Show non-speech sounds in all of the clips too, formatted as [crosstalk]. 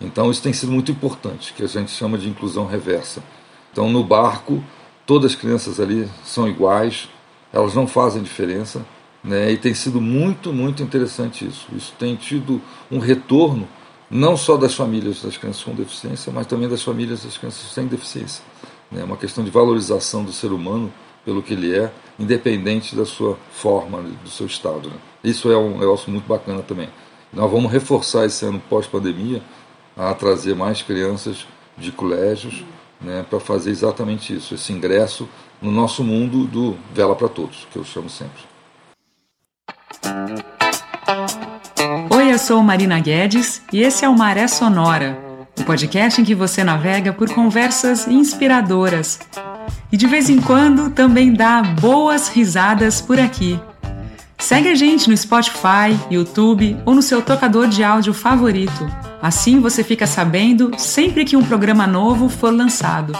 Então isso tem sido muito importante, que a gente chama de inclusão reversa. Então no barco, todas as crianças ali são iguais, elas não fazem diferença, né? e tem sido muito, muito interessante isso. Isso tem tido um retorno não só das famílias das crianças com deficiência, mas também das famílias das crianças sem deficiência. É né? uma questão de valorização do ser humano pelo que ele é, independente da sua forma, do seu estado. Né? Isso é um negócio muito bacana também. Nós vamos reforçar esse ano pós-pandemia a trazer mais crianças de colégios né, para fazer exatamente isso, esse ingresso no nosso mundo do Vela para Todos, que eu chamo sempre. Oi, eu sou Marina Guedes e esse é o Maré Sonora, o um podcast em que você navega por conversas inspiradoras e de vez em quando também dá boas risadas por aqui. Segue a gente no Spotify, YouTube ou no seu tocador de áudio favorito. Assim você fica sabendo sempre que um programa novo for lançado.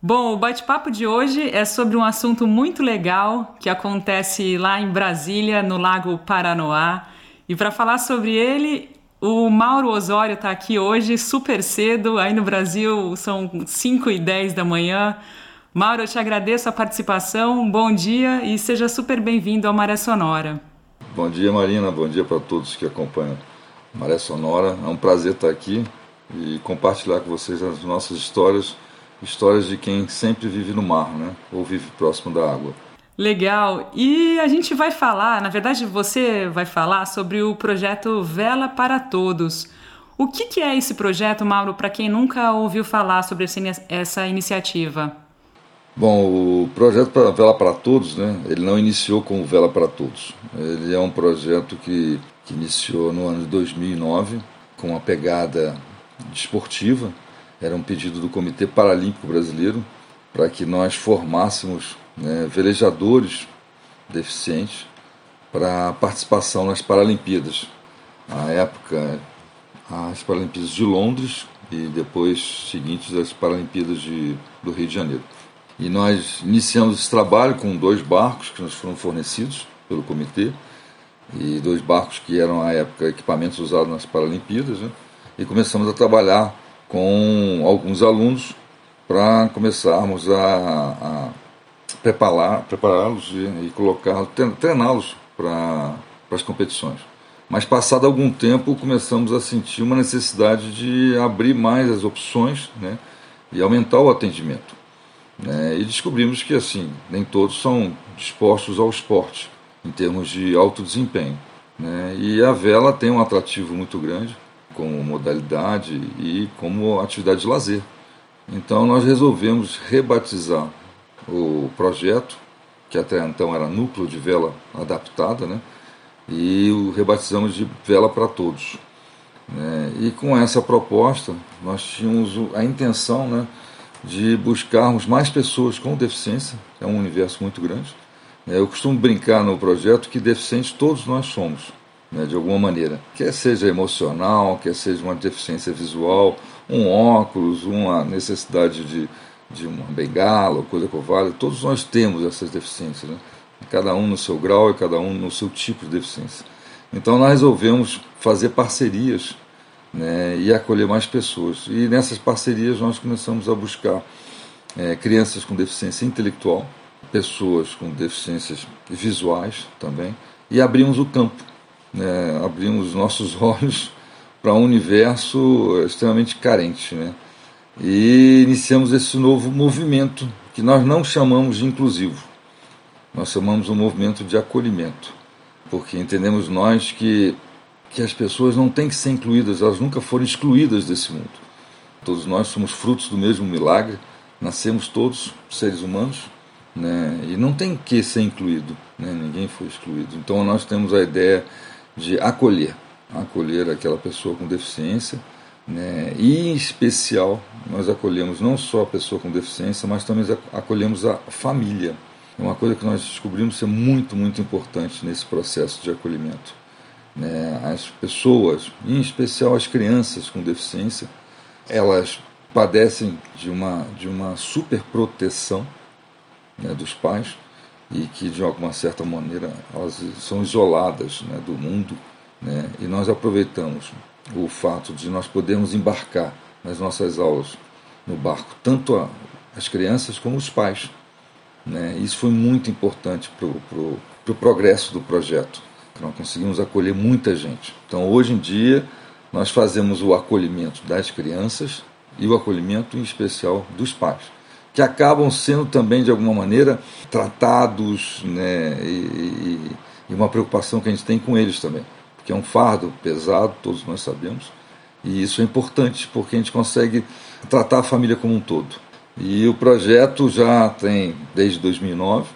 Bom, o bate-papo de hoje é sobre um assunto muito legal que acontece lá em Brasília, no Lago Paranoá. E para falar sobre ele, o Mauro Osório está aqui hoje, super cedo. Aí no Brasil são 5 e 10 da manhã. Mauro, eu te agradeço a participação, bom dia e seja super bem-vindo ao Maré Sonora. Bom dia, Marina, bom dia para todos que acompanham Maré Sonora. É um prazer estar aqui e compartilhar com vocês as nossas histórias, histórias de quem sempre vive no mar, né? ou vive próximo da água. Legal. E a gente vai falar, na verdade, você vai falar sobre o projeto Vela para Todos. O que, que é esse projeto, Mauro, para quem nunca ouviu falar sobre essa iniciativa? Bom, o projeto Vela para Todos, né, ele não iniciou com o Vela para Todos. Ele é um projeto que, que iniciou no ano de 2009 com uma pegada desportiva. Era um pedido do Comitê Paralímpico Brasileiro para que nós formássemos né, velejadores deficientes para participação nas Paralimpíadas. Na época, as Paralimpíadas de Londres e depois seguintes as Paralimpíadas de, do Rio de Janeiro. E nós iniciamos esse trabalho com dois barcos que nos foram fornecidos pelo comitê, e dois barcos que eram, à época, equipamentos usados nas Paralimpíadas, né? e começamos a trabalhar com alguns alunos para começarmos a, a preparar, prepará-los e, e colocá-los, treiná-los para as competições. Mas passado algum tempo começamos a sentir uma necessidade de abrir mais as opções né, e aumentar o atendimento. Né? E descobrimos que assim nem todos são dispostos ao esporte em termos de alto desempenho. Né? E a vela tem um atrativo muito grande como modalidade e como atividade de lazer. Então nós resolvemos rebatizar o projeto, que até então era Núcleo de Vela Adaptada, né? e o rebatizamos de Vela para Todos. Né? E com essa proposta nós tínhamos a intenção né, de buscarmos mais pessoas com deficiência, é um universo muito grande. Né? Eu costumo brincar no projeto que deficientes todos nós somos, né, de alguma maneira. Quer seja emocional, quer seja uma deficiência visual, um óculos, uma necessidade de, de uma bengala, coisa vale, todos nós temos essas deficiências, né? cada um no seu grau e cada um no seu tipo de deficiência. Então nós resolvemos fazer parcerias né, e acolher mais pessoas. E nessas parcerias nós começamos a buscar é, crianças com deficiência intelectual, pessoas com deficiências visuais também, e abrimos o campo, né, abrimos nossos [laughs] olhos para um universo extremamente carente. Né, e iniciamos esse novo movimento que nós não chamamos de inclusivo, nós chamamos um movimento de acolhimento, porque entendemos nós que que as pessoas não têm que ser incluídas, elas nunca foram excluídas desse mundo. Todos nós somos frutos do mesmo milagre, nascemos todos seres humanos, né? e não tem que ser incluído, né? ninguém foi excluído. Então nós temos a ideia de acolher, acolher aquela pessoa com deficiência, né? e em especial nós acolhemos não só a pessoa com deficiência, mas também acolhemos a família. É uma coisa que nós descobrimos ser muito, muito importante nesse processo de acolhimento né, as pessoas, em especial as crianças com deficiência, elas padecem de uma, de uma superproteção né, dos pais e que de alguma certa maneira elas são isoladas né, do mundo né, e nós aproveitamos o fato de nós podermos embarcar nas nossas aulas no barco, tanto a, as crianças como os pais. Né? Isso foi muito importante para o pro, pro progresso do projeto. Nós conseguimos acolher muita gente. Então, hoje em dia, nós fazemos o acolhimento das crianças e o acolhimento, em especial, dos pais, que acabam sendo também, de alguma maneira, tratados né? e, e, uma preocupação que a gente tem com eles também, porque é um fardo pesado, todos nós sabemos, e isso é importante porque a gente consegue tratar a família como um todo. E o projeto já tem desde 2009.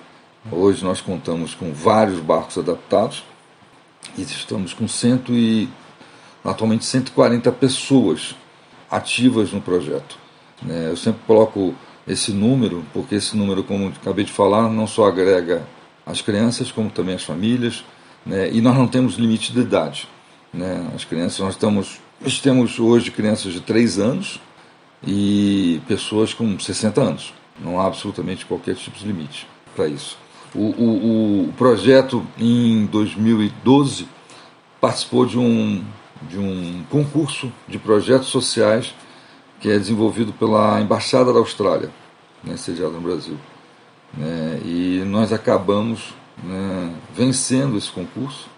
Hoje nós contamos com vários barcos adaptados e estamos com cento e, atualmente 140 pessoas ativas no projeto. Né? Eu sempre coloco esse número, porque esse número, como acabei de falar, não só agrega as crianças, como também as famílias, né? e nós não temos limite de idade. Né? As crianças, nós, estamos, nós temos hoje crianças de 3 anos e pessoas com 60 anos. Não há absolutamente qualquer tipo de limite para isso. O, o, o, projeto, em 2012, participou de um, de um concurso de projetos sociais que é desenvolvido pela Embaixada da Austrália, né, no Brasil. Né, e nós acabamos né, vencendo esse concurso.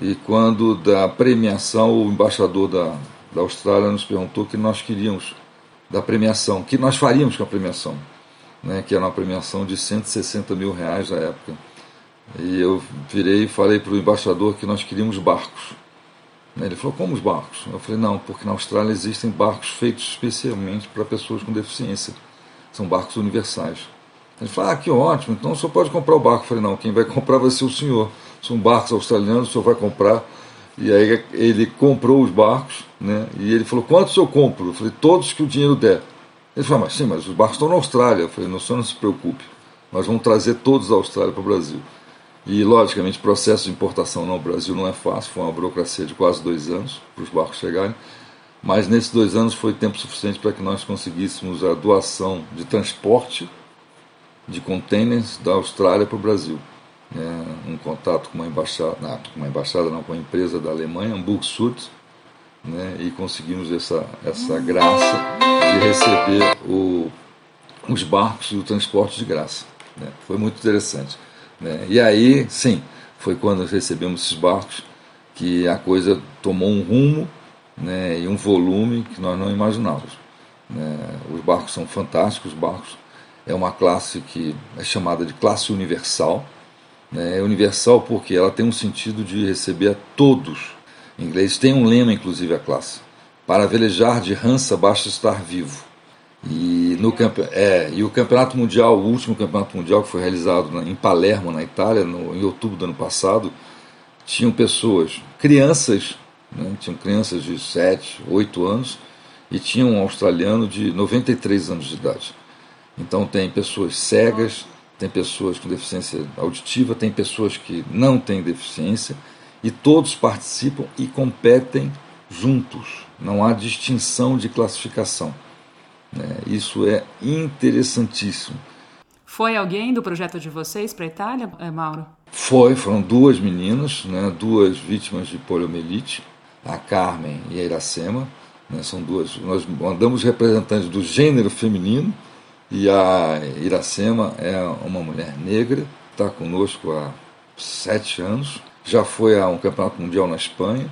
E quando da premiação, o embaixador da, da Austrália nos perguntou que nós queríamos da premiação, que nós faríamos com a premiação, né, que era uma premiação de 160 mil reais na época. E eu virei e falei para o embaixador que nós queríamos barcos. Ele falou, como os barcos? Eu falei, não, porque na Austrália existem barcos feitos especialmente para pessoas com deficiência. São barcos universais. Ele falou, ah, que ótimo, então o senhor pode comprar o barco. Eu falei, não, quem vai comprar vai ser o senhor. São barcos australianos, o senhor vai comprar e aí ele comprou os barcos, né? E ele falou: quantos eu compro? Eu falei: todos que o dinheiro der. Ele falou: mas sim, mas os barcos estão na Austrália. Eu falei: não, senhor não se preocupe, nós vamos trazer todos da Austrália para o Brasil. E, logicamente, o processo de importação no Brasil não é fácil, foi uma burocracia de quase dois anos para os barcos chegarem, mas nesses dois anos foi tempo suficiente para que nós conseguíssemos a doação de transporte de contêineres da Austrália para o Brasil né, um contato com uma embaixada, não, com uma embaixada não, com uma empresa da Alemanha, Hamburg Sud, né, e conseguimos essa, essa graça de receber o, os barcos e o transporte de graça. Né, foi muito interessante. Né, e aí, sim, foi quando recebemos esses barcos que a coisa tomou um rumo né, e um volume que nós não imaginávamos. Né. Os barcos são fantásticos, os barcos é uma classe que é chamada de classe universal, né, é universal porque ela tem um sentido de receber a todos. Em inglês tem um lema, inclusive, a classe. Para velejar de rança basta estar vivo. E, no, é, e o campeonato mundial, o último campeonato mundial que foi realizado na, em Palermo, na Itália, no, em outubro do ano passado, tinham pessoas, crianças, né, tinham crianças de 7, 8 anos, e tinha um australiano de 93 anos de idade. Então tem pessoas cegas, tem pessoas com deficiência auditiva, tem pessoas que não têm deficiência, e todos participam e competem juntos. Não há distinção de classificação. Né? Isso é interessantíssimo. Foi alguém do projeto de vocês para a Itália, eh, Mauro? Foi, foram duas meninas, né, duas vítimas de poliomielite, a Carmen e a Iracema. Né, são duas. Nós mandamos representantes do gênero feminino e a Iracema é uma mulher negra, está conosco há sete anos, já foi a um campeonato mundial na Espanha,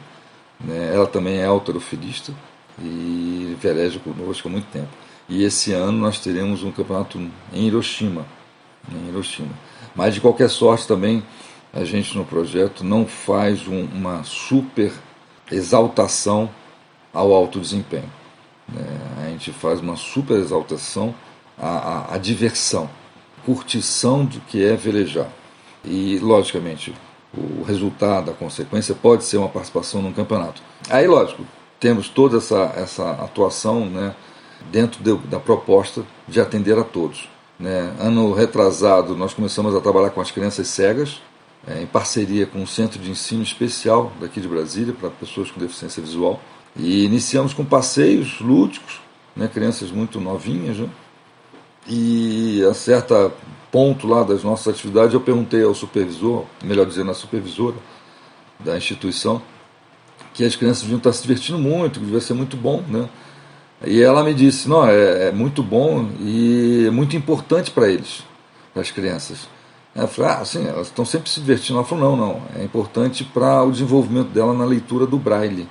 né? ela também é autorofilista e veleja conosco há muito tempo. E esse ano nós teremos um campeonato em Hiroshima, em Hiroshima. Mas de qualquer sorte também a gente no projeto não faz um, uma super exaltação ao alto desempenho. Né? A gente faz uma super exaltação a, a, a diversão, curtição do que é velejar. E, logicamente, o resultado, a consequência pode ser uma participação num campeonato. Aí, lógico, temos toda essa, essa atuação né, dentro de, da proposta de atender a todos. Né. Ano retrasado, nós começamos a trabalhar com as crianças cegas, é, em parceria com um centro de ensino especial daqui de Brasília, para pessoas com deficiência visual. E iniciamos com passeios lúdicos, né, crianças muito novinhas, né, e a certa ponto lá das nossas atividades eu perguntei ao supervisor, melhor dizendo, à supervisora da instituição, que as crianças deviam estar se divertindo muito, que devia ser muito bom, né? E ela me disse, não, é, é muito bom e é muito importante para eles, para as crianças. Ela falou, ah, sim, elas estão sempre se divertindo. Ela falou, não, não, é importante para o desenvolvimento dela na leitura do braille.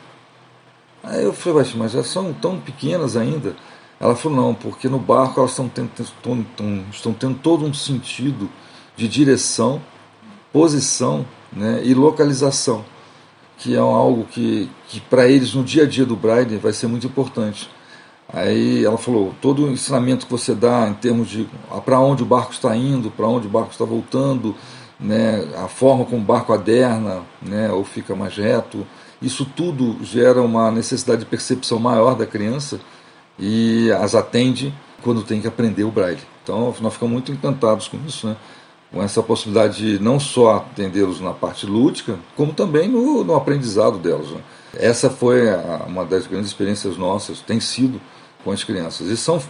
Aí eu falei, mas elas são tão pequenas ainda. Ela falou, não, porque no barco elas estão tendo, estão, estão tendo todo um sentido de direção, posição né, e localização, que é algo que, que para eles no dia a dia do braille vai ser muito importante. Aí ela falou, todo o ensinamento que você dá em termos de para onde o barco está indo, para onde o barco está voltando, né, a forma como o barco aderna, né, ou fica mais reto, isso tudo gera uma necessidade de percepção maior da criança e as atende quando tem que aprender o braille. Então nós ficamos muito encantados com isso, né? com essa possibilidade de não só atendê-los na parte lúdica, como também no, no aprendizado delas. Né? Essa foi a, uma das grandes experiências nossas, tem sido com as crianças. E são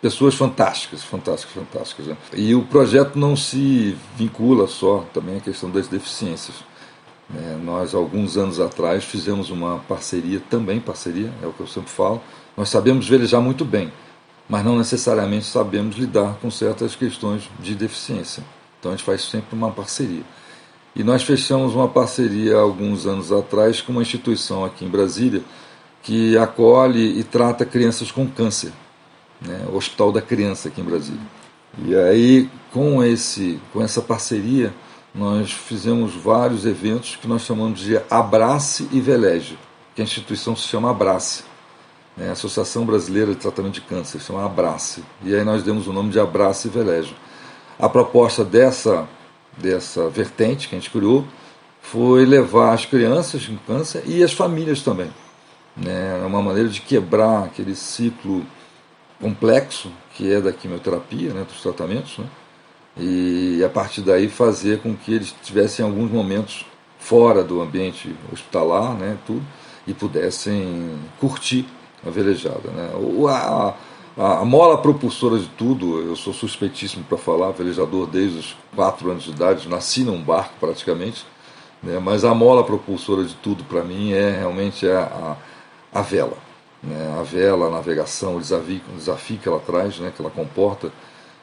pessoas fantásticas, fantásticas, fantásticas. Né? E o projeto não se vincula só também à questão das deficiências. É, nós, alguns anos atrás, fizemos uma parceria, também parceria, é o que eu sempre falo. Nós sabemos velejar muito bem, mas não necessariamente sabemos lidar com certas questões de deficiência. Então a gente faz sempre uma parceria. E nós fechamos uma parceria alguns anos atrás com uma instituição aqui em Brasília, que acolhe e trata crianças com câncer, né? o Hospital da Criança aqui em Brasília. E aí, com, esse, com essa parceria, nós fizemos vários eventos que nós chamamos de Abrace e Veleje, que a instituição se chama Abrace, né? Associação Brasileira de Tratamento de Câncer, se chama Abrace. E aí nós demos o nome de Abrace e Veleje. A proposta dessa, dessa vertente que a gente criou foi levar as crianças com câncer e as famílias também né? É uma maneira de quebrar aquele ciclo complexo que é da quimioterapia, né, dos tratamentos, né? e a partir daí fazer com que eles tivessem alguns momentos fora do ambiente hospitalar, né, tudo, e pudessem curtir a velejada. Né? A, a, a mola propulsora de tudo, eu sou suspeitíssimo para falar, velejador desde os 4 anos de idade, nasci num barco praticamente, né? mas a mola propulsora de tudo para mim é realmente a, a a vela. Né? A vela, a navegação, o desafio, o desafio que ela traz, né? que ela comporta,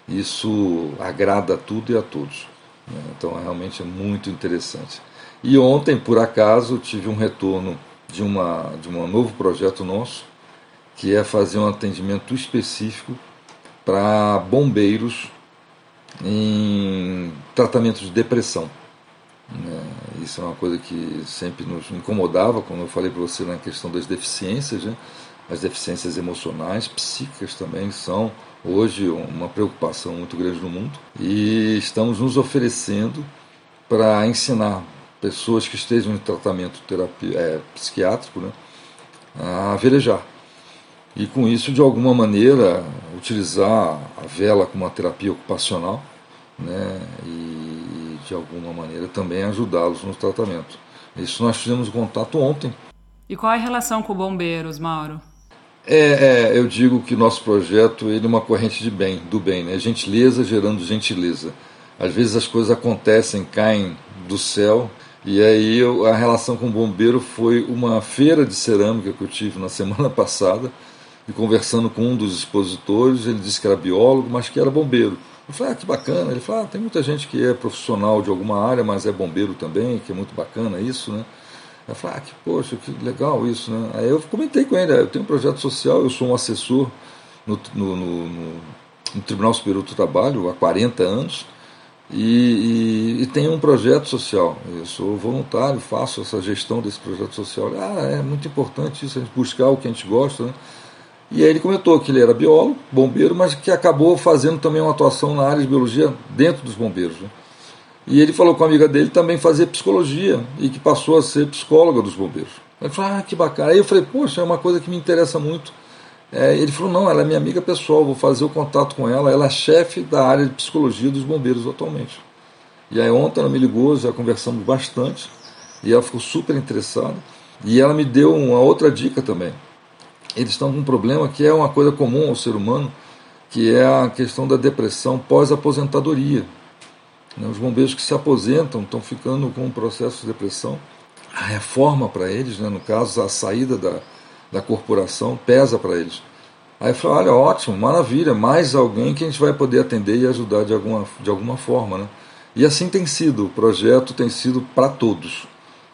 isso agrada a tudo e a todos. Né? Então realmente é muito interessante. E ontem, por acaso, tive um retorno de, uma, de um novo projeto nosso, que é fazer um atendimento específico para bombeiros em tratamento de depressão. Isso é uma coisa que sempre nos incomodava, como eu falei para você na questão das deficiências. Né? As deficiências emocionais, psíquicas também são hoje uma preocupação muito grande no mundo e estamos nos oferecendo para ensinar pessoas que estejam em tratamento terapia, é, psiquiátrico né, a velejar. E com isso, de alguma maneira, utilizar a vela como uma terapia ocupacional né, e de alguma maneira, também ajudá-los no tratamento. Isso nós fizemos contato ontem. E qual é a relação com bombeiros, Mauro? É, é, eu digo que nosso projeto ele é uma corrente de bem, do bem, né? Gentileza gerando gentileza. Às vezes as coisas acontecem, caem do céu, e aí eu, a relação com o bombeiro foi uma feira de cerâmica que eu tive na [laughs] semana passada, e conversando com um dos expositores, ele disse que era biólogo, mas que era bombeiro. Eu falei, ah, que bacana. Ele falou, ah, tem muita gente que é profissional de alguma área, mas é bombeiro também, que é muito bacana isso, né? Eu falei, ah, que poxa, que legal isso, né? Aí eu comentei com ele, eu tenho um projeto social, eu sou um assessor no, no, no, no Tribunal Superior do Trabalho há 40 anos e, e, e, tenho um projeto social. Eu sou voluntário, faço essa gestão desse projeto social. Ah, é muito importante isso, a gente buscar o que a gente gosta, né? E aí ele comentou que ele era biólogo, bombeiro, mas que acabou fazendo também uma atuação na área de biologia dentro dos bombeiros. Né? E ele falou com a amiga dele também fazer psicologia e que passou a ser psicóloga dos bombeiros. Ele falou, ah, que bacana. Aí eu falei, poxa, é uma coisa que me interessa muito. É, ele falou, não, ela é minha amiga pessoal, vou fazer o contato com ela. Ela é chefe da área de psicologia dos bombeiros atualmente. E aí ontem ela me ligou, já conversamos bastante, e ela ficou super interessada. E ela me deu uma outra dica também eles estão com um problema que é uma coisa comum ao ser humano, que é a questão da depressão pós-aposentadoria. Né, os bombeiros que se aposentam estão ficando com um processo de depressão a reforma para eles, né, no caso, a saída da, da corporação, pesa para eles. Aí eu olha, ótimo, maravilha, mais alguém que a gente vai poder atender e ajudar de alguma, de alguma forma. Né? E assim tem sido, o projeto tem sido para todos.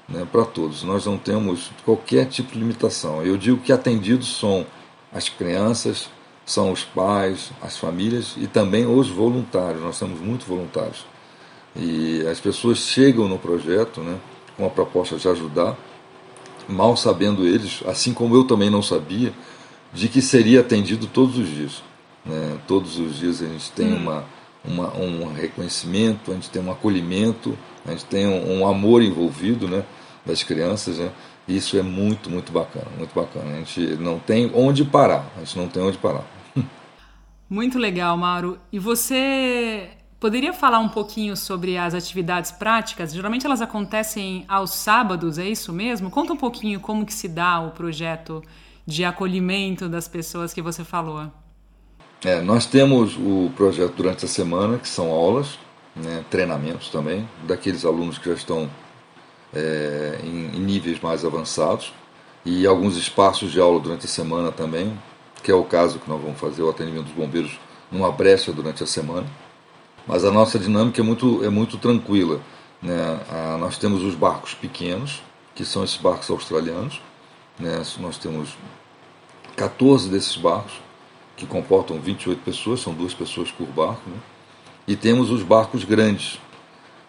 Né, para todos. Nós não temos qualquer tipo de limitação. Eu digo que atendidos são as crianças, são os pais, as famílias e também os voluntários. Nós temos muitos voluntários. E as pessoas chegam no projeto né, com a proposta de ajudar, mal sabendo eles, assim como eu também não sabia, de que seria atendido todos os dias. Né? Todos os dias a gente tem hum. uma, uma, um reconhecimento, a gente tem um acolhimento, a gente tem um, um amor envolvido né, das crianças. Né? Isso é muito, muito bacana, muito bacana. A gente não tem onde parar, a gente não tem onde parar. [laughs] Muito legal, Mauro. E você poderia falar um pouquinho sobre as atividades práticas? Geralmente elas acontecem aos sábados, é isso mesmo? Conta um pouquinho como que se dá o projeto de acolhimento das pessoas que você falou. É, nós temos o projeto durante a semana, que são aulas, né, treinamentos também, daqueles alunos que já estão é, em, em níveis mais avançados, e alguns espaços de aula durante a semana também, que é o caso que nós vamos fazer o atendimento dos bombeiros numa brecha durante a semana. Mas a nossa dinâmica é muito, é muito tranquila. Né? Ah, nós temos os barcos pequenos, que são esses barcos australianos. Né? Nós temos 14 desses barcos, que comportam 28 pessoas, são duas pessoas por barco. Né? E temos os barcos grandes,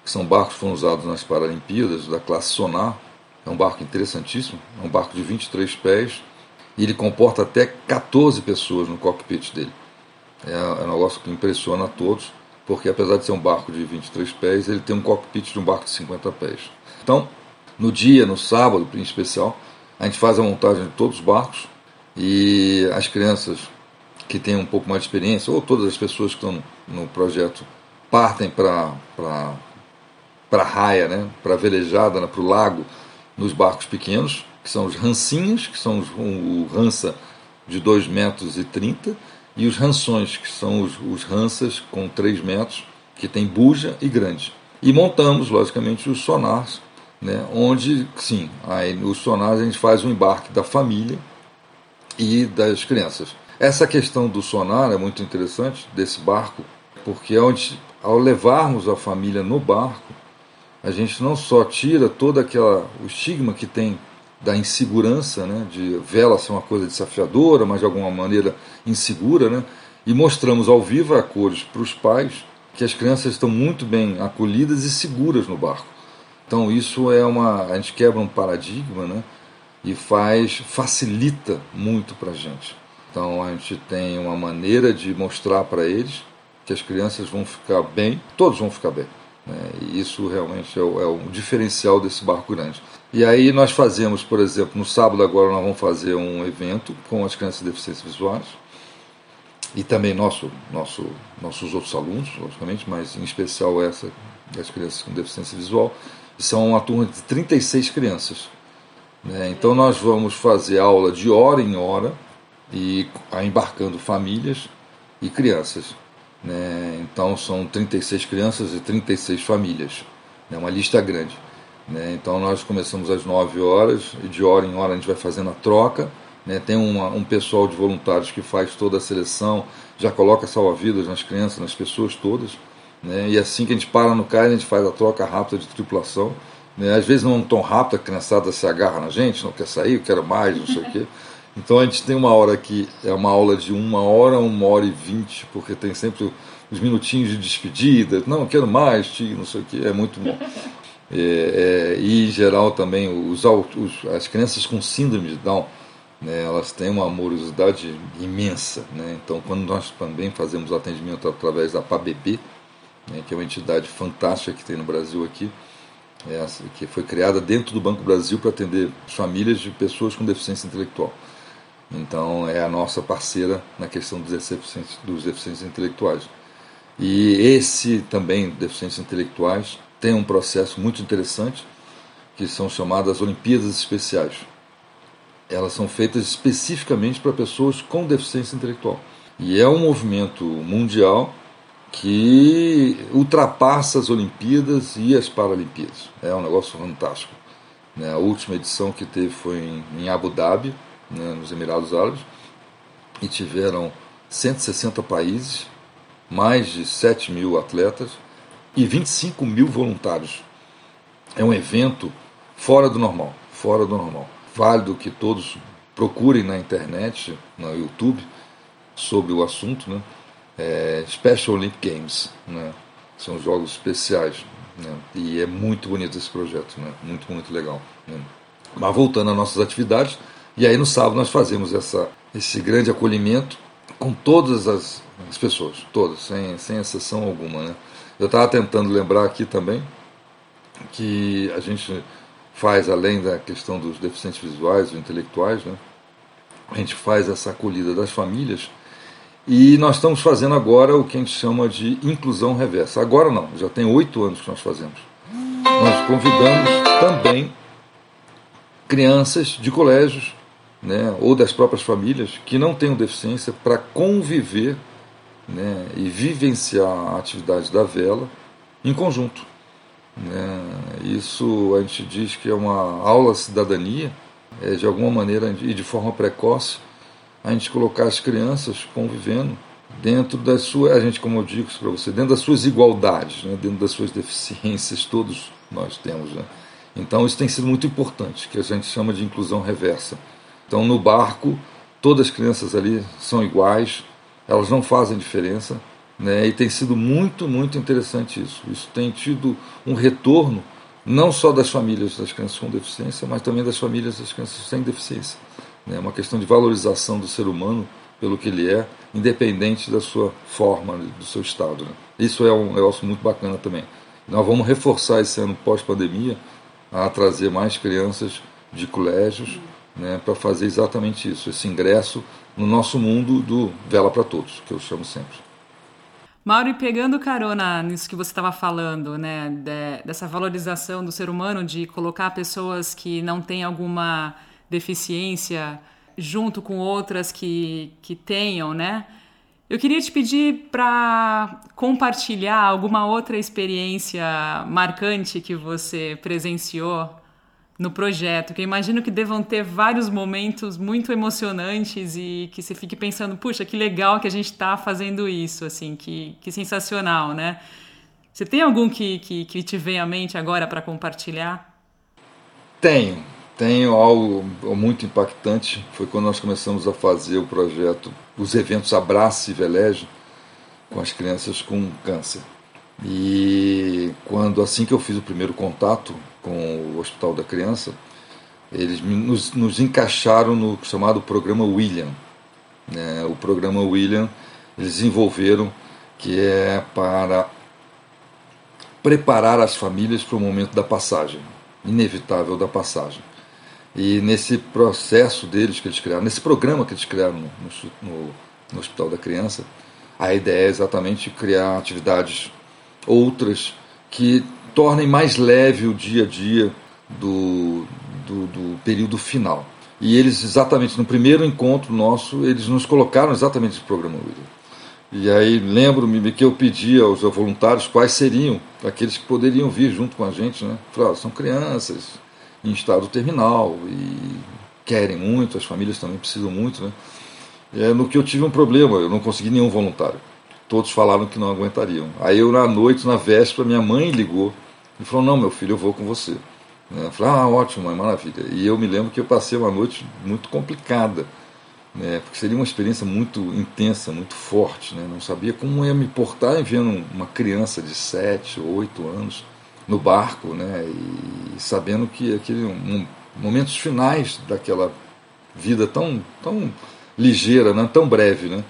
que são barcos que foram usados nas Paralimpíadas, da classe Sonar. É um barco interessantíssimo, é um barco de 23 pés, e ele comporta até 14 pessoas no cockpit dele. É, é um negócio que impressiona a todos, porque apesar de ser um barco de 23 pés, ele tem um cockpit de um barco de 50 pés. Então, no dia, no sábado em especial, a gente faz a montagem de todos os barcos e as crianças que têm um pouco mais de experiência, ou todas as pessoas que estão no, projeto, partem para a raia, né, para velejada, né, para o lago, nos barcos pequenos, que são os rancinhos, que são os, o rança de 2 metros e 30, e os ranções, que são os, os ranças com 3 metros, que tem buja e grande. E montamos, logicamente, os sonars, né, onde, sim, aí nos sonars a gente faz o embarque da família e das crianças. Essa questão do sonar é muito interessante, desse barco, porque onde, ao levarmos a família no barco, a gente não só tira todo aquela, o estigma que tem da insegurança, né, de vela ser uma coisa desafiadora, mas de alguma maneira insegura, né, e mostramos ao vivo a cores para os pais que as crianças estão muito bem acolhidas e seguras no barco. Então isso é uma, a gente quebra um paradigma, né, e faz facilita muito para a gente. Então a gente tem uma maneira de mostrar para eles que as crianças vão ficar bem, todos vão ficar bem. Né? E isso realmente é o, é o diferencial desse barco grande. E aí nós fazemos, por exemplo, no sábado agora nós vamos fazer um evento com as crianças de deficiências visuais e também nosso, nosso, nossos outros alunos, logicamente, mas em especial essa das crianças com deficiência visual. São uma turma de 36 crianças. Né? Então nós vamos fazer aula de hora em hora e embarcando famílias e crianças. Né? Então são 36 crianças e 36 famílias. É né? uma lista grande. Né? Então nós começamos às 9 horas e de hora em hora a gente vai fazendo a troca. Né? Tem uma, um pessoal de voluntários que faz toda a seleção, já coloca salva-vidas nas crianças, nas pessoas todas. Né? E assim que a gente para no cais, a gente faz a troca rápida de tripulação. Né? Às vezes não tão rápido, a criançada se agarra na gente, não quer sair, eu quero mais, não sei o quê. Então a gente tem uma hora que é uma aula de uma hora, uma hora e vinte, porque tem sempre os minutinhos de despedida, não, quero mais, tio, não sei o quê, é muito bom. É, é, e em geral também os, os, as crianças com síndrome de Down né, elas têm uma amorosidade imensa né? então quando nós também fazemos atendimento através da PABB né, que é uma entidade fantástica que tem no Brasil aqui é, que foi criada dentro do Banco Brasil para atender famílias de pessoas com deficiência intelectual então é a nossa parceira na questão dos deficientes, dos deficientes intelectuais e esse também deficientes intelectuais tem um processo muito interessante, que são chamadas Olimpíadas Especiais. Elas são feitas especificamente para pessoas com deficiência intelectual. E é um movimento mundial que ultrapassa as Olimpíadas e as Paralimpíadas. É um negócio fantástico. Né? A última edição que teve foi em, em Abu Dhabi, né, nos Emirados Árabes, e tiveram 160 países, mais de 7 mil atletas e 25 mil voluntários. É um evento fora do normal, fora do normal. Válido que todos procurem na internet, no YouTube, sobre o assunto, né? É Special Olympic Games, né? São jogos especiais, né? E é muito bonito esse projeto, né? Muito, muito legal. Né? Mas voltando às nossas atividades, e aí no sábado nós fazemos essa, esse grande acolhimento com todas as, as pessoas, todas, sem, sem exceção alguma, né? Eu estava tentando lembrar aqui também que a gente faz, além da questão dos deficientes visuais, dos intelectuais, né? a gente faz essa acolhida das famílias e nós estamos fazendo agora o que a gente chama de inclusão reversa. Agora não, já tem oito anos que nós fazemos. Nós convidamos também crianças de colégios né, ou das próprias famílias que não tenham deficiência para conviver né, e vivenciar a atividade da vela em conjunto. Né. Isso a gente diz que é uma aula cidadania, é, de alguma maneira e de forma precoce, a gente colocar as crianças convivendo dentro das suas, a gente como eu digo para você, dentro das suas igualdades, né, dentro das suas deficiências, todos nós temos. Né. Então isso tem sido muito importante, que a gente chama de inclusão reversa. Então no barco todas as crianças ali são iguais, elas não fazem diferença, né? E tem sido muito, muito interessante isso. Isso tem tido um retorno não só das famílias das crianças com deficiência, mas também das famílias das crianças sem deficiência. É né? uma questão de valorização do ser humano pelo que ele é, independente da sua forma, do seu estado. Né? Isso é um negócio muito bacana também. Nós vamos reforçar esse ano pós-pandemia a trazer mais crianças de colégios né, para fazer exatamente isso, esse ingresso no nosso mundo do Vela para Todos, que eu chamo sempre. Mauro, e pegando carona nisso que você estava falando, né, de, dessa valorização do ser humano, de colocar pessoas que não têm alguma deficiência junto com outras que, que tenham, né? Eu queria te pedir para compartilhar alguma outra experiência marcante que você presenciou no projeto, que eu imagino que devam ter vários momentos muito emocionantes e que você fique pensando, puxa, que legal que a gente está fazendo isso, assim, que, que sensacional, né? Você tem algum que, que, que te vem à mente agora para compartilhar? Tenho, tenho algo muito impactante. Foi quando nós começamos a fazer o projeto, os eventos Abraço e Velejo com as crianças com câncer. E quando assim que eu fiz o primeiro contato com o Hospital da Criança, eles nos, nos encaixaram no chamado programa William. Né? O programa William eles desenvolveram que é para preparar as famílias para o momento da passagem, inevitável da passagem. E nesse processo deles que eles criaram, nesse programa que eles criaram no, no, no Hospital da Criança, a ideia é exatamente criar atividades outras que tornem mais leve o dia a dia do, do, do período final. E eles, exatamente no primeiro encontro nosso, eles nos colocaram exatamente esse programa. E aí lembro-me que eu pedi aos voluntários quais seriam aqueles que poderiam vir junto com a gente, né? Falei, ah, são crianças em estado terminal e querem muito, as famílias também precisam muito, né? É no que eu tive um problema, eu não consegui nenhum voluntário todos falaram que não aguentariam. Aí eu, na noite, na véspera, minha mãe ligou e falou: Não, meu filho, eu vou com você. Né? Eu falei: Ah, ótimo, mãe, maravilha. E eu me lembro que eu passei uma noite muito complicada, né? porque seria uma experiência muito intensa, muito forte. Né? Não sabia como ia me portar vendo uma criança de 7 ou 8 anos no barco, né? e sabendo que aquele um, momentos finais daquela vida tão, tão ligeira, né? tão breve, né?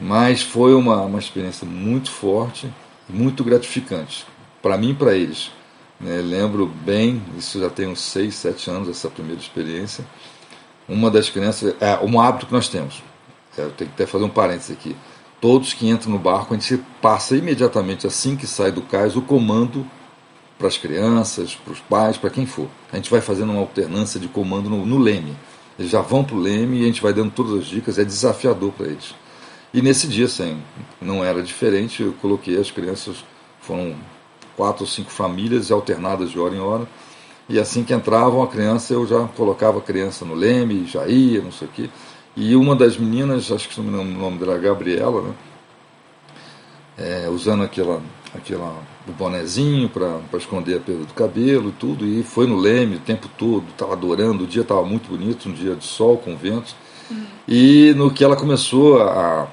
Mas foi uma, uma experiência muito forte, muito gratificante, para mim e para eles. Né? Lembro bem, isso já tem uns 6, 7 anos, essa primeira experiência. Uma das crianças, é um hábito que nós temos, é, eu tenho que até fazer um parênteses aqui. Todos que entram no barco, a gente passa imediatamente, assim que sai do cais, o comando para as crianças, para os pais, para quem for. A gente vai fazendo uma alternância de comando no, no leme. Eles já vão para o leme e a gente vai dando todas as dicas, é desafiador para eles. E nesse dia, assim, não era diferente, eu coloquei as crianças, foram quatro ou cinco famílias alternadas de hora em hora, e assim que entravam a criança, eu já colocava a criança no leme, já ia, não sei o quê. E uma das meninas, acho que o nome dela é Gabriela, né? É, usando aquela, aquela, o bonezinho para esconder a perda do cabelo e tudo, e foi no leme o tempo todo, estava adorando, o dia estava muito bonito, um dia de sol com vento. Uhum. E no que ela começou a,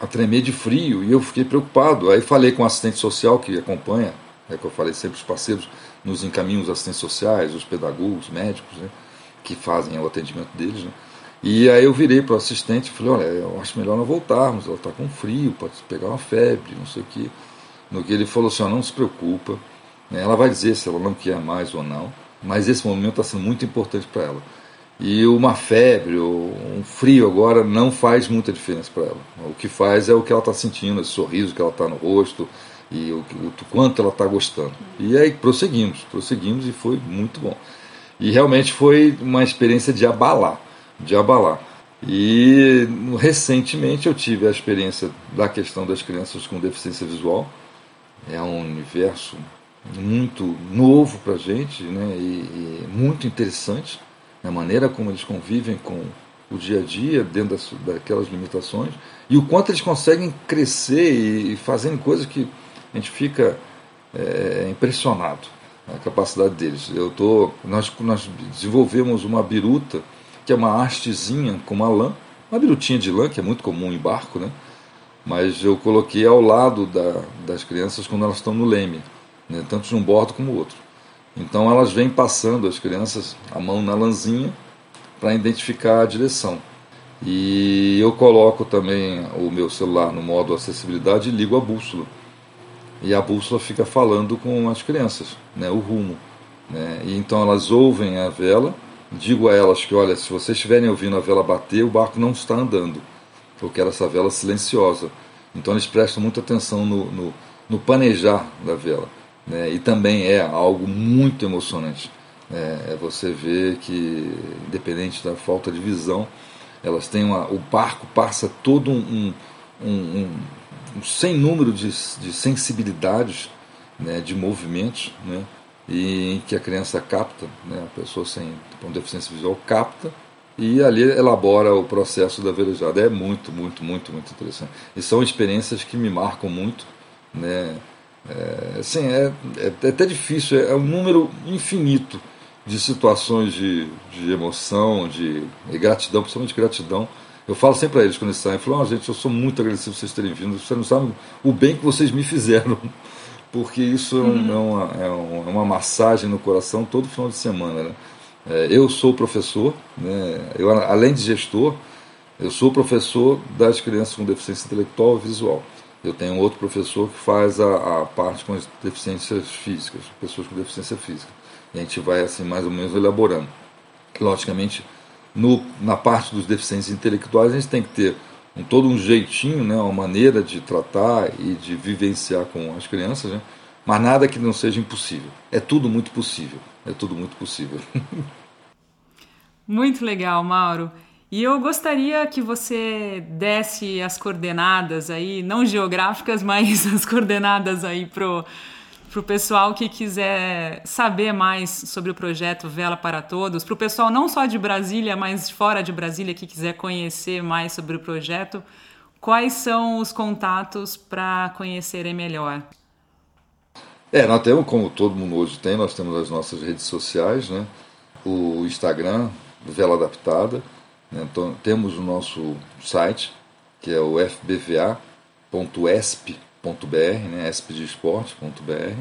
a tremer de frio, e eu fiquei preocupado. Aí falei com o assistente social que acompanha, é que eu falei sempre os parceiros nos encaminhos os assistentes sociais, os pedagogos, médicos, né, que fazem o atendimento deles. Né. E aí eu virei para o assistente e falei, olha, eu acho melhor não voltarmos, ela está com frio, pode pegar uma febre, não sei o que. No que ele falou assim, não se preocupa, né, ela vai dizer se ela não quer mais ou não, mas esse momento está sendo muito importante para ela. E uma febre ou um frio agora não faz muita diferença para ela. O que faz é o que ela está sentindo, esse sorriso que ela está no rosto, e o, o quanto ela está gostando. E aí prosseguimos, prosseguimos e foi muito bom. E realmente foi uma experiência de abalar, de abalar. E recentemente eu tive a experiência da questão das crianças com deficiência visual. É um universo muito novo para gente né, e, e, muito interessante a maneira como eles convivem com o dia a dia dentro das, daquelas limitações e o quanto eles conseguem crescer e, e fazendo coisas que a gente fica é, impressionado a capacidade deles. Eu tô, nós, nós desenvolvemos uma biruta, que é uma hastezinha com uma lã, uma birutinha de lã, que é muito comum em barco, né? mas eu coloquei ao lado da, das crianças quando elas estão no leme, né? tanto de um bordo como o outro. Então elas vêm passando, as crianças, a mão na lãzinha, para identificar a direção. E eu coloco também o meu celular no modo acessibilidade e ligo a bússola e a bússola fica falando com as crianças, né, o rumo. Né? E então elas ouvem a vela, digo a elas que, olha, se vocês estiverem ouvindo a vela bater, o barco não está andando. Eu quero essa vela silenciosa. Então eles prestam muita atenção no, no, no planejar da vela. Né? E também é algo muito emocionante. Né? É você ver que, independente da falta de visão, elas têm uma, o barco passa todo um, um, um um sem número de, de sensibilidades, né, de movimentos, né, e em que a criança capta, né, a pessoa sem com deficiência visual capta e ali elabora o processo da velejada. É muito, muito, muito, muito interessante. E são experiências que me marcam muito, né? É, assim, é, é, é até difícil, é, é um número infinito de situações de, de emoção, de, gratidão, principalmente gratidão, eu falo sempre para eles quando eles saem, eu falo, oh, gente, eu sou muito agradecido por vocês terem vindo, vocês não sabem o bem que vocês me fizeram, [laughs] porque isso é, um, uhum. é, uma, é, uma, massagem no coração todo final de semana. Né? É, eu sou professor, né? eu, além de gestor, eu sou professor das crianças com deficiência intelectual e visual. Eu tenho outro professor que faz a, a parte com as deficiências físicas, pessoas com deficiência física. E a gente vai assim mais ou menos elaborando. Logicamente, no, na parte dos deficientes intelectuais, a gente tem que ter um, todo um jeitinho, né, uma maneira de tratar e de vivenciar com as crianças, né, mas nada que não seja impossível. É tudo muito possível. É tudo muito possível. [laughs] muito legal, Mauro. E eu gostaria que você desse as coordenadas aí, não geográficas, [laughs] mas as coordenadas aí pro para o pessoal que quiser saber mais sobre o projeto Vela para Todos, para o pessoal não só de Brasília, mas fora de Brasília que quiser conhecer mais sobre o projeto, quais são os contatos para conhecerem melhor? É, nós temos, como todo mundo hoje tem, nós temos as nossas redes sociais, né? o Instagram, Vela Adaptada? Então, temos o nosso site, que é o esporte.br, né, espdesporte.br,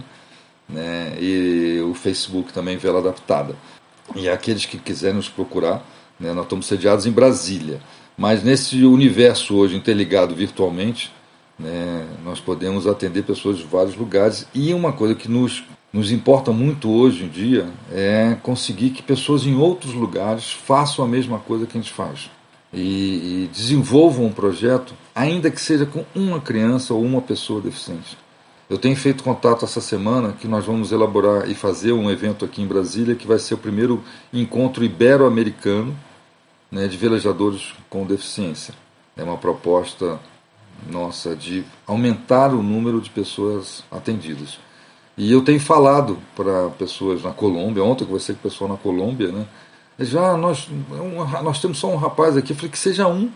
né, e o Facebook também Vela Adaptada. E aqueles que quiserem nos procurar, né, nós estamos sediados em Brasília, mas nesse universo hoje interligado virtualmente, né, nós podemos atender pessoas de vários lugares. E uma coisa que nos, nos importa muito hoje em dia é conseguir que pessoas em outros lugares façam a mesma coisa que a gente faz e, e desenvolvam um projeto, ainda que seja com uma criança ou uma pessoa deficiente. Eu tenho feito contato essa semana que nós vamos elaborar e fazer um evento aqui em Brasília que vai ser o primeiro encontro ibero-americano né, de velejadores com deficiência. É uma proposta nossa de aumentar o número de pessoas atendidas. E eu tenho falado para pessoas na Colômbia, ontem eu conversei com o pessoal na Colômbia, né? Já nós, nós temos só um rapaz aqui, eu falei que seja um.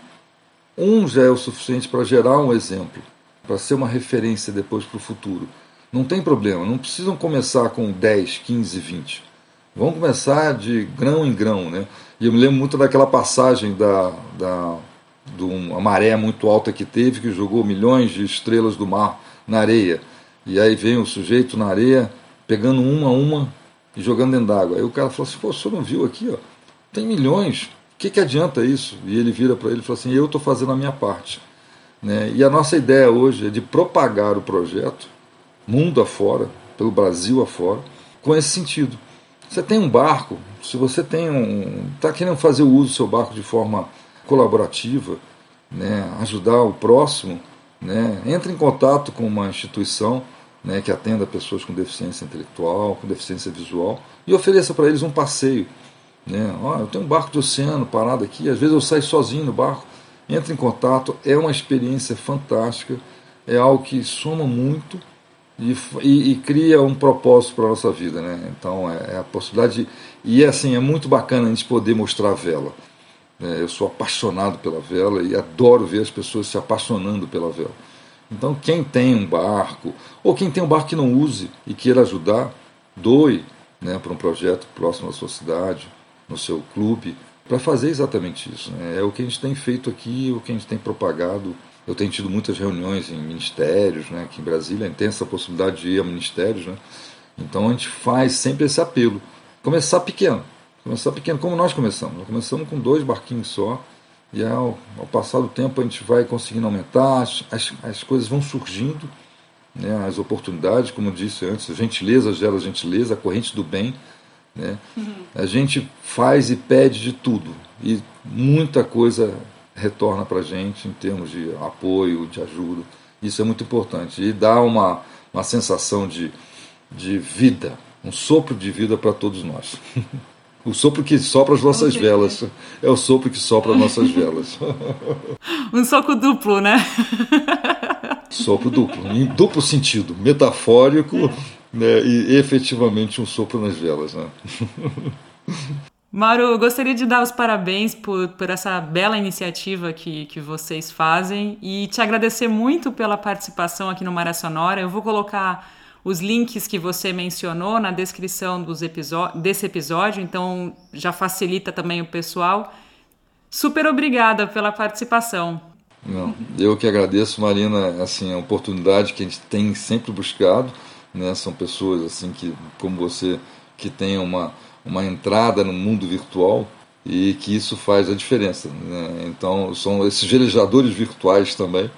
Um já é o suficiente para gerar um exemplo, para ser uma referência depois para o futuro. Não tem problema, não precisam começar com 10, 15, 20. Vão começar de grão em grão, né? E eu me lembro muito daquela passagem da, da de uma maré muito alta que teve, que jogou milhões de estrelas do mar na areia. E aí vem o sujeito na areia, pegando uma a uma e jogando dentro d'água. Aí o cara falou assim: pô, o senhor não viu aqui, ó? Tem milhões, o que, que adianta isso? E ele vira para ele e fala assim: eu estou fazendo a minha parte. Né? E a nossa ideia hoje é de propagar o projeto, mundo afora, pelo Brasil afora, com esse sentido. Você tem um barco, se você tem um. está querendo fazer o uso do seu barco de forma colaborativa, né, ajudar o próximo, né, entre em contato com uma instituição né, que atenda pessoas com deficiência intelectual, com deficiência visual, e ofereça para eles um passeio. Né? Eu tenho um barco de oceano parado aqui, às vezes eu saio sozinho no barco. Entre em contato, é uma experiência fantástica, é algo que soma muito e, e, e cria um propósito para a nossa vida. Né? Então é, é a possibilidade, de, e é, assim, é muito bacana a gente poder mostrar a vela. É, eu sou apaixonado pela vela e adoro ver as pessoas se apaixonando pela vela. Então, quem tem um barco, ou quem tem um barco que não use e queira ajudar, doe né, para um projeto próximo à sua cidade, no seu clube, para fazer exatamente isso. Né? É o que a gente tem feito aqui, o que a gente tem propagado. Eu tenho tido muitas reuniões em ministérios, né, aqui em Brasília, tem essa possibilidade de ir a ministérios. Né? Então, a gente faz sempre esse apelo. Começar pequeno, Começar pequeno, como nós começamos. Nós começamos com dois barquinhos só, e ao, ao passar do tempo a gente vai conseguindo aumentar, as, as, as coisas vão surgindo, né, as oportunidades, como eu disse antes, a gentileza gera gentileza, a corrente do bem. Né? Uhum. A gente faz e pede de tudo, e muita coisa retorna para a gente em termos de apoio, de ajuda. Isso é muito importante. E dá uma, uma sensação de, de vida, um sopro de vida para todos nós. [laughs] O sopro que sopra as nossas velas. É o sopro que sopra as nossas velas. [laughs] Um sopro duplo, né? [laughs] Sopro duplo, em duplo sentido, metafórico né, e efetivamente um sopro nas velas. Né? [laughs] Mauro, gostaria de dar os parabéns por, por essa bela iniciativa que, que vocês fazem e te agradecer muito pela participação aqui no Maré Sonora. Eu vou colocar os links que você mencionou na descrição dos desse episódio, então já facilita também o pessoal. Super obrigada pela participação. Não, eu que agradeço, Marina, assim, a oportunidade que a gente tem sempre buscado, né? São pessoas assim que, como você, que tem uma, uma entrada no mundo virtual e que isso faz a diferença. Né? Então, são esses velejadores virtuais também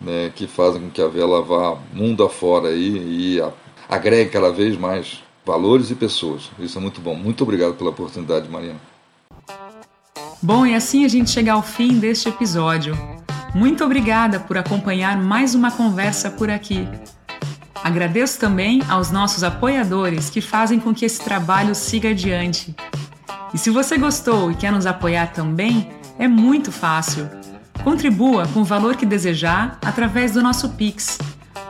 né, que fazem com que a vela vá mundo afora aí, e a, agregue cada vez mais valores e pessoas. Isso é muito bom. Muito obrigado pela oportunidade, Mariana. Bom, e assim a gente chega ao fim deste episódio. Muito obrigada por acompanhar mais uma conversa por aqui. Agradeço também aos nossos apoiadores que fazem com que esse trabalho siga adiante. E se você gostou e quer nos apoiar também, é muito fácil Contribua com o valor que desejar através do nosso Pix,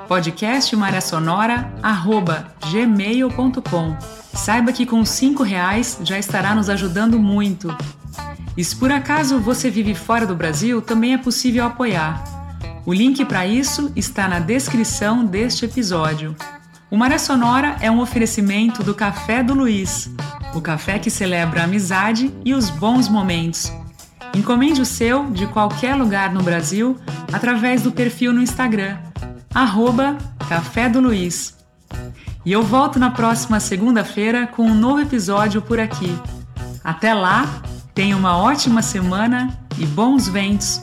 podcastmariasonora.gmail.com. Saiba que com cinco reais já estará nos ajudando muito. E se por acaso você vive fora do Brasil, também é possível apoiar. O link para isso está na descrição deste episódio. O Maré Sonora é um oferecimento do Café do Luiz, o café que celebra a amizade e os bons momentos Encomende o seu de qualquer lugar no Brasil através do perfil no Instagram, arroba Café do Luiz. E eu volto na próxima segunda-feira com um novo episódio por aqui. Até lá, tenha uma ótima semana e bons ventos!